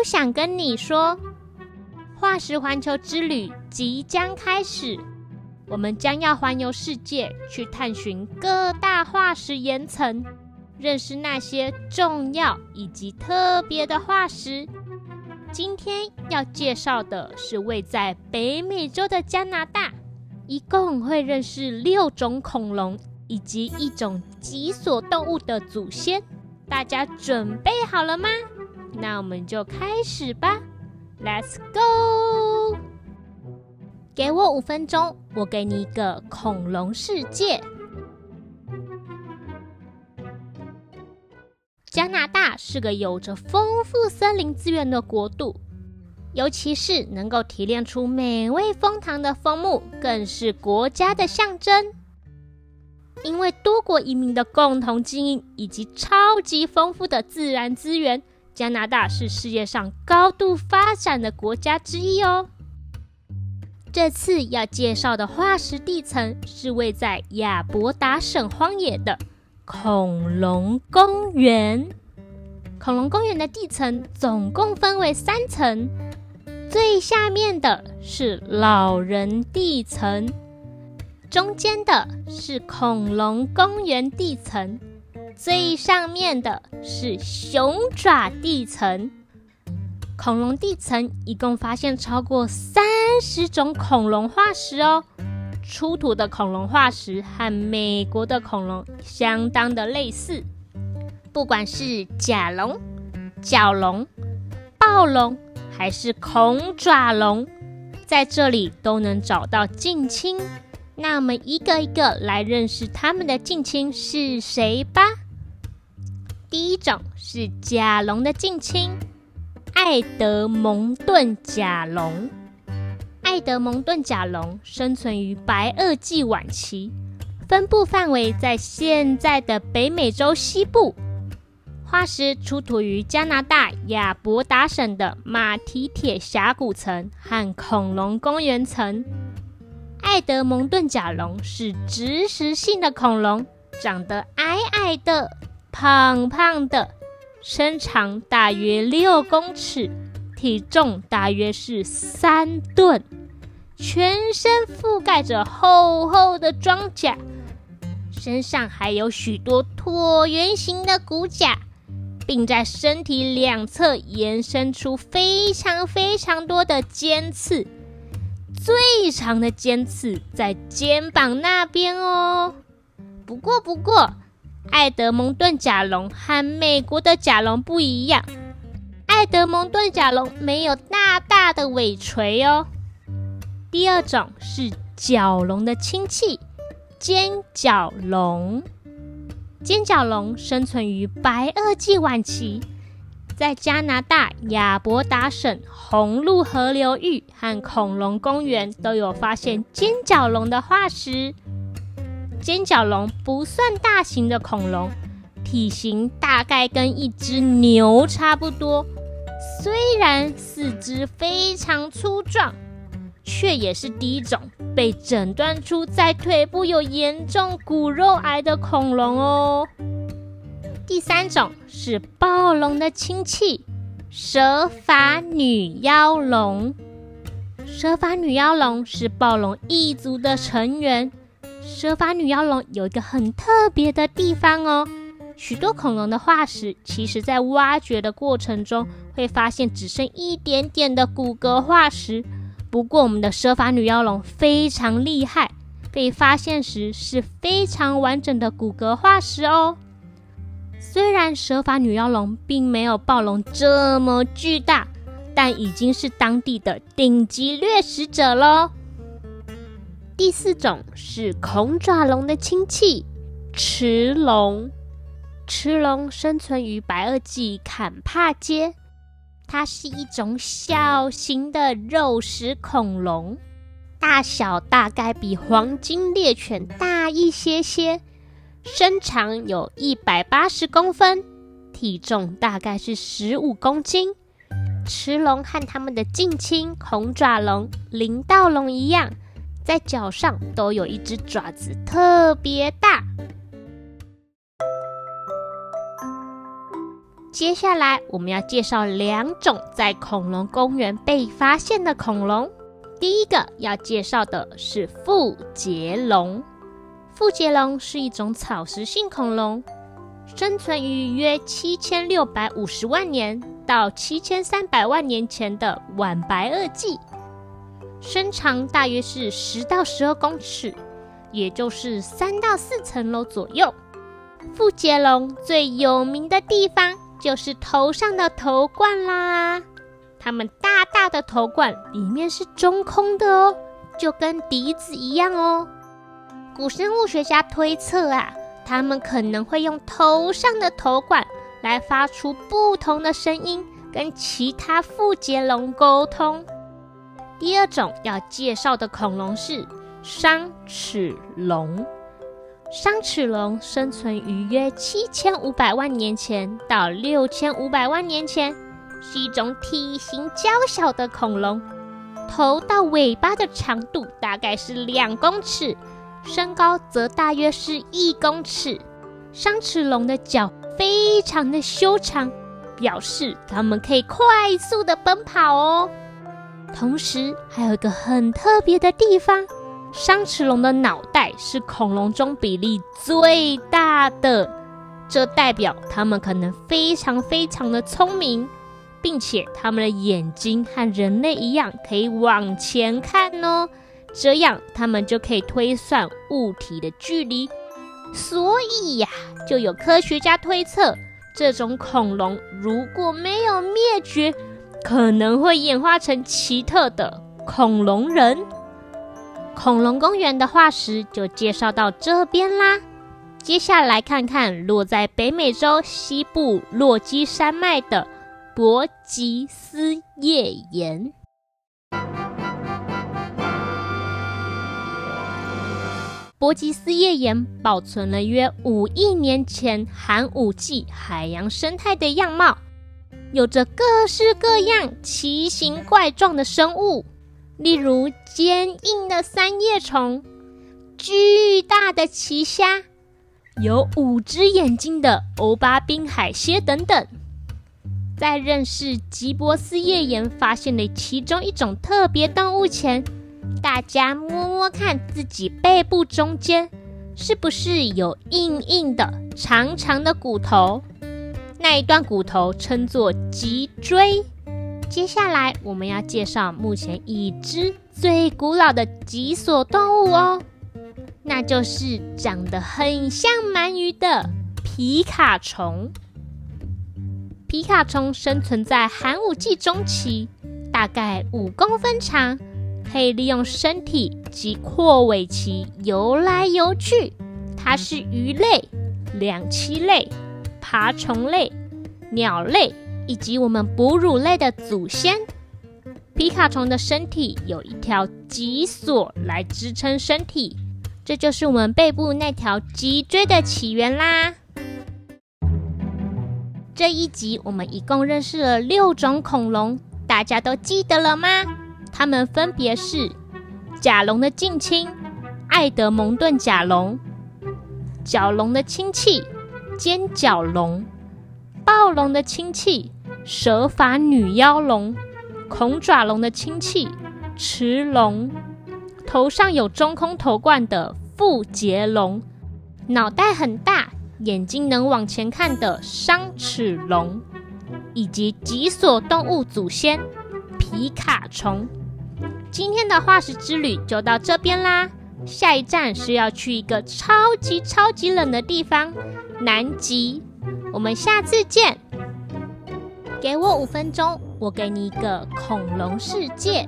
不想跟你说，化石环球之旅即将开始。我们将要环游世界，去探寻各大化石岩层，认识那些重要以及特别的化石。今天要介绍的是位在北美洲的加拿大，一共会认识六种恐龙以及一种脊索动物的祖先。大家准备好了吗？那我们就开始吧，Let's go！给我五分钟，我给你一个恐龙世界。加拿大是个有着丰富森林资源的国度，尤其是能够提炼出美味蜂糖的枫木，更是国家的象征。因为多国移民的共同经营以及超级丰富的自然资源。加拿大是世界上高度发展的国家之一哦。这次要介绍的化石地层是位在亚伯达省荒野的恐龙公园。恐龙公园的地层总共分为三层，最下面的是老人地层，中间的是恐龙公园地层。最上面的是熊爪地层，恐龙地层一共发现超过三十种恐龙化石哦。出土的恐龙化石和美国的恐龙相当的类似，不管是甲龙、角龙、暴龙还是恐爪龙，在这里都能找到近亲。那我们一个一个来认识他们的近亲是谁吧。第一种是甲龙的近亲，爱德蒙顿甲龙。爱德蒙顿甲龙生存于白垩纪晚期，分布范围在现在的北美洲西部。化石出土于加拿大亚伯达省的马蹄铁峡谷层和恐龙公园层。爱德蒙顿甲龙是植食性的恐龙，长得矮矮的。胖胖的，身长大约六公尺，体重大约是三吨，全身覆盖着厚厚的装甲，身上还有许多椭圆形的骨甲，并在身体两侧延伸出非常非常多的尖刺，最长的尖刺在肩膀那边哦。不过，不过。爱德蒙顿甲龙和美国的甲龙不一样，爱德蒙顿甲龙没有大大的尾锤哦。第二种是角龙的亲戚——尖角龙。尖角龙生存于白垩纪晚期，在加拿大亚伯达省红鹿河流域和恐龙公园都有发现尖角龙的化石。尖角龙不算大型的恐龙，体型大概跟一只牛差不多。虽然四肢非常粗壮，却也是第一种被诊断出在腿部有严重骨肉癌的恐龙哦。第三种是暴龙的亲戚——蛇发女妖龙。蛇发女妖龙是暴龙一族的成员。蛇发女妖龙有一个很特别的地方哦，许多恐龙的化石，其实在挖掘的过程中会发现只剩一点点的骨骼化石。不过我们的蛇发女妖龙非常厉害，被发现时是非常完整的骨骼化石哦。虽然蛇发女妖龙并没有暴龙这么巨大，但已经是当地的顶级掠食者喽。第四种是恐爪龙的亲戚——驰龙。驰龙生存于白垩纪坎帕街，它是一种小型的肉食恐龙，大小大概比黄金猎犬大一些些，身长有一百八十公分，体重大概是十五公斤。驰龙和它们的近亲恐爪龙、林盗龙一样。在脚上都有一只爪子，特别大。接下来我们要介绍两种在恐龙公园被发现的恐龙。第一个要介绍的是腹节龙。腹节龙是一种草食性恐龙，生存于约七千六百五十万年到七千三百万年前的晚白垩纪，身长大约是十到十二公尺，也就是三到四层楼左右。腹节龙最有名的地方。就是头上的头冠啦，它们大大的头冠里面是中空的哦，就跟笛子一样哦。古生物学家推测啊，它们可能会用头上的头冠来发出不同的声音，跟其他腹节龙沟通。第二种要介绍的恐龙是商齿龙。商齿龙生存于约七千五百万年前到六千五百万年前，是一种体型较小的恐龙，头到尾巴的长度大概是两公尺，身高则大约是一公尺。商齿龙的脚非常的修长，表示它们可以快速的奔跑哦。同时，还有一个很特别的地方。商齿龙的脑袋是恐龙中比例最大的，这代表它们可能非常非常的聪明，并且它们的眼睛和人类一样可以往前看哦，这样它们就可以推算物体的距离。所以呀，就有科学家推测，这种恐龙如果没有灭绝，可能会演化成奇特的恐龙人。恐龙公园的化石就介绍到这边啦。接下来看看落在北美洲西部落基山脉的伯吉斯页岩。伯吉斯页岩保存了约五亿年前寒武纪海洋生态的样貌，有着各式各样奇形怪状的生物。例如坚硬的三叶虫、巨大的奇虾、有五只眼睛的欧巴宾海蝎等等。在认识吉波斯页岩发现的其中一种特别动物前，大家摸摸看自己背部中间是不是有硬硬的、长长的骨头？那一段骨头称作脊椎。接下来我们要介绍目前已知最古老的脊索动物哦，那就是长得很像鳗鱼的皮卡虫。皮卡虫生存在寒武纪中期，大概五公分长，可以利用身体及阔尾鳍游来游去。它是鱼类、两栖类、爬虫类、鸟类。以及我们哺乳类的祖先，皮卡虫的身体有一条脊索来支撑身体，这就是我们背部那条脊椎的起源啦。这一集我们一共认识了六种恐龙，大家都记得了吗？它们分别是甲龙的近亲爱德蒙顿甲龙，角龙的亲戚尖角龙，暴龙的亲戚。蛇发女妖龙、恐爪龙的亲戚驰龙，头上有中空头冠的腹节龙，脑袋很大、眼睛能往前看的商齿龙，以及脊索动物祖先皮卡虫。今天的化石之旅就到这边啦，下一站是要去一个超级超级冷的地方——南极。我们下次见。给我五分钟，我给你一个恐龙世界。